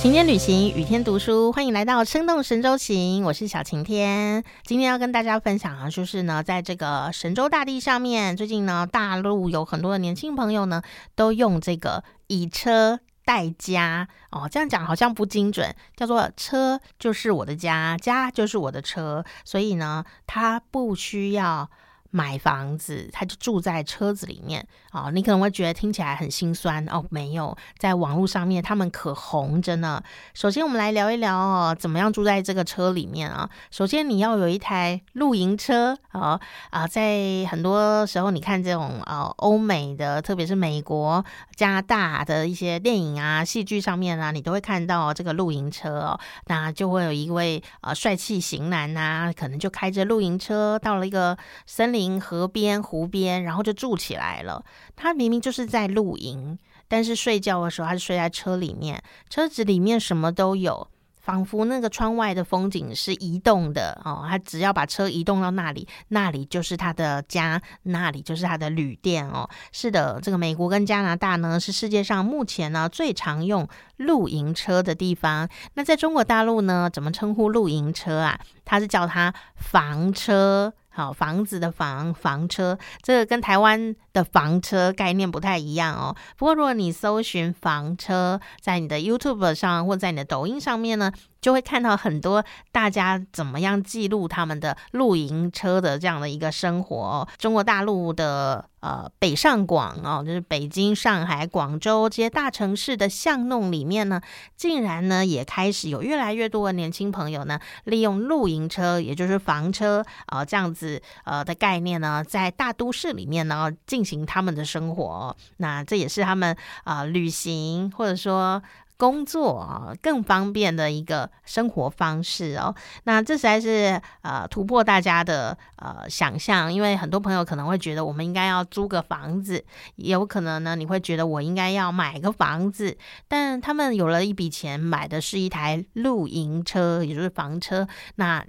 晴天旅行，雨天读书，欢迎来到生动神州行，我是小晴天。今天要跟大家分享的，就是呢，在这个神州大地上面，最近呢，大陆有很多的年轻朋友呢，都用这个以车代家哦，这样讲好像不精准，叫做车就是我的家，家就是我的车，所以呢，他不需要。买房子，他就住在车子里面啊！你可能会觉得听起来很心酸哦。没有，在网络上面他们可红着呢。首先，我们来聊一聊哦，怎么样住在这个车里面啊？首先，你要有一台露营车啊啊！在很多时候，你看这种呃欧美的，特别是美国、加拿大的一些电影啊、戏剧上面啊，你都会看到这个露营车哦。那就会有一位呃帅气型男呐，可能就开着露营车到了一个森林。河边、湖边，然后就住起来了。他明明就是在露营，但是睡觉的时候他是睡在车里面，车子里面什么都有。仿佛那个窗外的风景是移动的哦，他只要把车移动到那里，那里就是他的家，那里就是他的旅店哦。是的，这个美国跟加拿大呢，是世界上目前呢最常用露营车的地方。那在中国大陆呢，怎么称呼露营车啊？他是叫它房车。好，房子的房房车，这个跟台湾的房车概念不太一样哦。不过，如果你搜寻房车，在你的 YouTube 上或在你的抖音上面呢？就会看到很多大家怎么样记录他们的露营车的这样的一个生活。中国大陆的呃北上广哦，就是北京、上海、广州这些大城市的巷弄里面呢，竟然呢也开始有越来越多的年轻朋友呢，利用露营车，也就是房车啊这样子呃的概念呢，在大都市里面呢进行他们的生活。那这也是他们啊旅行或者说。工作啊，更方便的一个生活方式哦。那这实在是呃突破大家的呃想象，因为很多朋友可能会觉得我们应该要租个房子，有可能呢你会觉得我应该要买个房子。但他们有了一笔钱，买的是一台露营车，也就是房车。那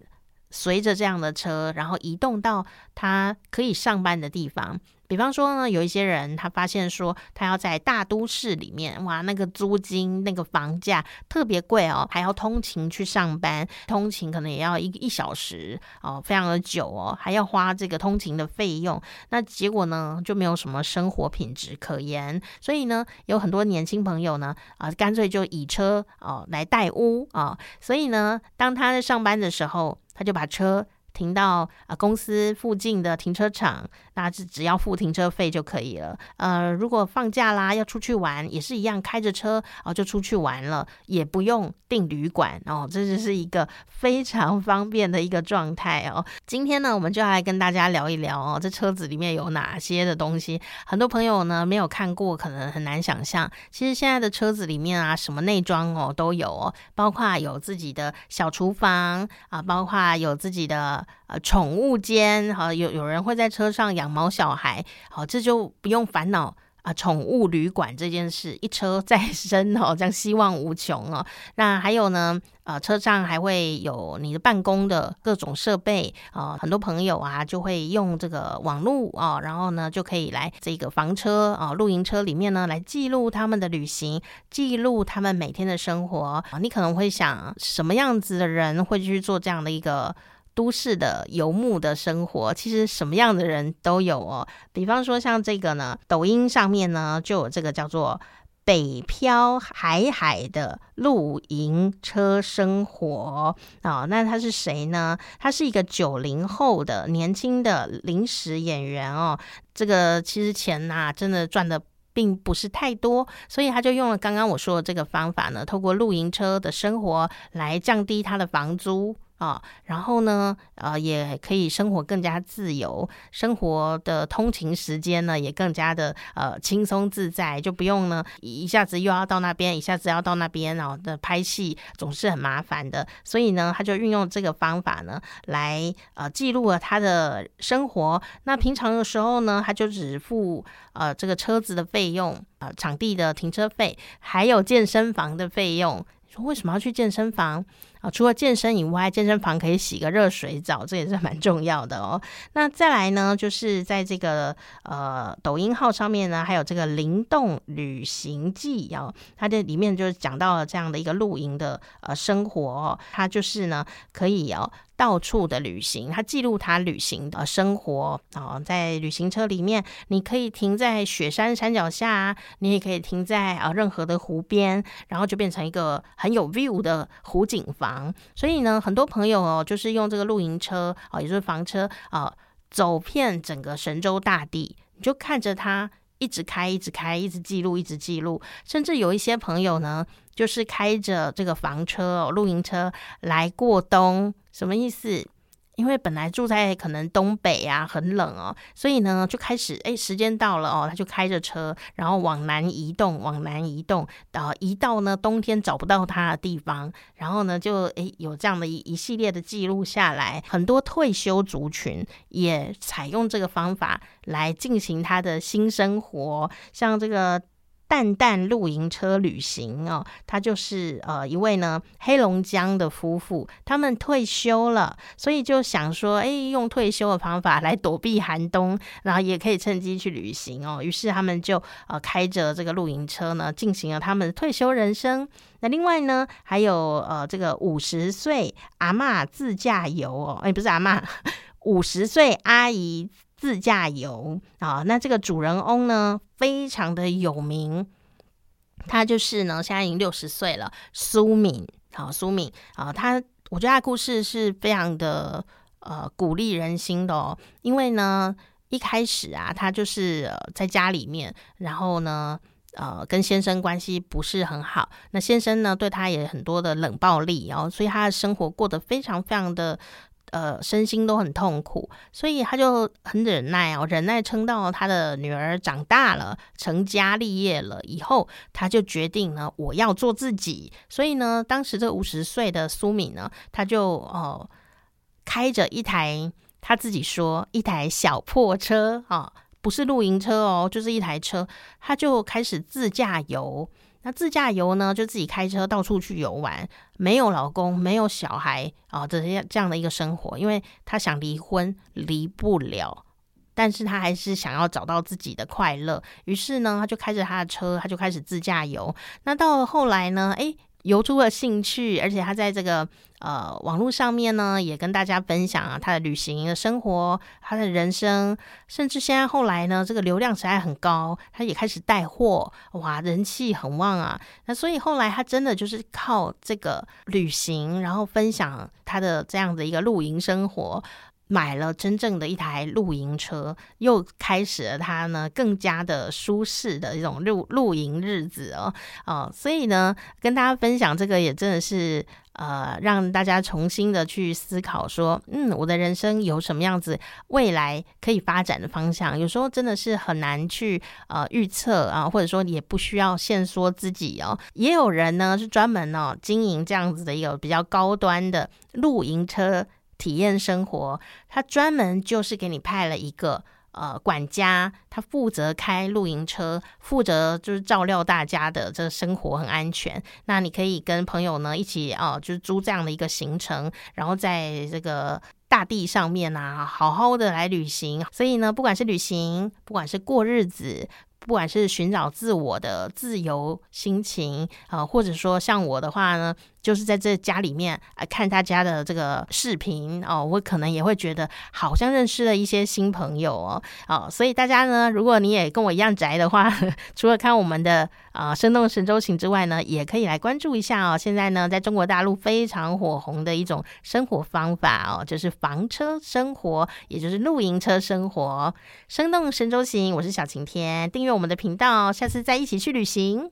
随着这样的车，然后移动到他可以上班的地方。比方说呢，有一些人他发现说，他要在大都市里面，哇，那个租金、那个房价特别贵哦，还要通勤去上班，通勤可能也要一一小时哦，非常的久哦，还要花这个通勤的费用，那结果呢就没有什么生活品质可言。所以呢，有很多年轻朋友呢，啊，干脆就以车哦来代屋啊，所以呢，当他在上班的时候，他就把车。停到啊公司附近的停车场，那只只要付停车费就可以了。呃，如果放假啦要出去玩，也是一样，开着车哦就出去玩了，也不用订旅馆哦，这就是一个 非常方便的一个状态哦。今天呢，我们就要来跟大家聊一聊哦，这车子里面有哪些的东西。很多朋友呢没有看过，可能很难想象。其实现在的车子里面啊，什么内装哦都有哦，包括有自己的小厨房啊，包括有自己的。呃，宠物间哈，有有人会在车上养毛小孩，好，这就不用烦恼啊，宠物旅馆这件事，一车再生哦，这样希望无穷哦。那还有呢？啊，车上还会有你的办公的各种设备啊，很多朋友啊就会用这个网络啊，然后呢就可以来这个房车啊、露营车里面呢来记录他们的旅行，记录他们每天的生活啊。你可能会想，什么样子的人会去做这样的一个？都市的游牧的生活，其实什么样的人都有哦。比方说像这个呢，抖音上面呢就有这个叫做“北漂海海”的露营车生活啊。那他是谁呢？他是一个九零后的年轻的临时演员哦。这个其实钱呐，真的赚的并不是太多，所以他就用了刚刚我说的这个方法呢，透过露营车的生活来降低他的房租。啊，然后呢，呃，也可以生活更加自由，生活的通勤时间呢也更加的呃轻松自在，就不用呢一下子又要到那边，一下子要到那边，然后的拍戏总是很麻烦的。所以呢，他就运用这个方法呢来呃记录了他的生活。那平常的时候呢，他就只付呃这个车子的费用，呃场地的停车费，还有健身房的费用。说为什么要去健身房？啊，除了健身以外，健身房可以洗个热水澡，这也是蛮重要的哦。那再来呢，就是在这个呃抖音号上面呢，还有这个灵动旅行记哦，它这里面就是讲到了这样的一个露营的呃生活哦，它就是呢可以哦。到处的旅行，他记录他旅行的生活啊，在旅行车里面，你可以停在雪山山脚下，你也可以停在啊任何的湖边，然后就变成一个很有 view 的湖景房。所以呢，很多朋友哦，就是用这个露营车哦，也就是房车啊，走遍整个神州大地，你就看着它一直开，一直开，一直记录，一直记录，甚至有一些朋友呢。就是开着这个房车、露营车来过冬，什么意思？因为本来住在可能东北啊，很冷哦，所以呢就开始哎，时间到了哦，他就开着车，然后往南移动，往南移动，到移到呢冬天找不到他的地方，然后呢就哎有这样的一一系列的记录下来，很多退休族群也采用这个方法来进行他的新生活，像这个。蛋蛋露营车旅行哦，他就是呃一位呢黑龙江的夫妇，他们退休了，所以就想说，哎，用退休的方法来躲避寒冬，然后也可以趁机去旅行哦。于是他们就呃开着这个露营车呢，进行了他们的退休人生。那另外呢，还有呃这个五十岁阿妈自驾游哦，哎，不是阿妈，五十岁阿姨。自驾游啊，那这个主人翁呢，非常的有名，他就是呢，现在已经六十岁了，苏敏。好，苏敏啊，他我觉得他故事是非常的呃鼓励人心的哦，因为呢，一开始啊，他就是在家里面，然后呢，呃，跟先生关系不是很好，那先生呢，对他也很多的冷暴力，然后所以他的生活过得非常非常的。呃，身心都很痛苦，所以他就很忍耐哦，忍耐撑到他的女儿长大了，成家立业了以后，他就决定呢，我要做自己。所以呢，当时这五十岁的苏敏呢，他就哦，开着一台他自己说一台小破车啊，不是露营车哦，就是一台车，他就开始自驾游。那自驾游呢，就自己开车到处去游玩，没有老公，没有小孩啊，这些这样的一个生活，因为她想离婚，离不了，但是他还是想要找到自己的快乐，于是呢，他就开着他的车，他就开始自驾游。那到后来呢，诶。游出了兴趣，而且他在这个呃网络上面呢，也跟大家分享啊他的旅行的生活，他的人生，甚至现在后来呢，这个流量实在很高，他也开始带货，哇，人气很旺啊。那所以后来他真的就是靠这个旅行，然后分享他的这样的一个露营生活。买了真正的一台露营车，又开始了他呢更加的舒适的一种露露营日子哦哦，所以呢跟大家分享这个也真的是呃让大家重新的去思考说，嗯，我的人生有什么样子未来可以发展的方向？有时候真的是很难去呃预测啊，或者说也不需要限缩自己哦。也有人呢是专门呢经营这样子的一个比较高端的露营车。体验生活，他专门就是给你派了一个呃管家，他负责开露营车，负责就是照料大家的这生活很安全。那你可以跟朋友呢一起哦，就是租这样的一个行程，然后在这个大地上面啊，好好的来旅行。所以呢，不管是旅行，不管是过日子。不管是寻找自我的自由心情啊，或者说像我的话呢，就是在这家里面啊看大家的这个视频哦，我可能也会觉得好像认识了一些新朋友哦，哦，所以大家呢，如果你也跟我一样宅的话，除了看我们的啊生动神州行之外呢，也可以来关注一下哦。现在呢，在中国大陆非常火红的一种生活方法哦，就是房车生活，也就是露营车生活。生动神州行，我是小晴天，订阅。我们的频道，下次再一起去旅行。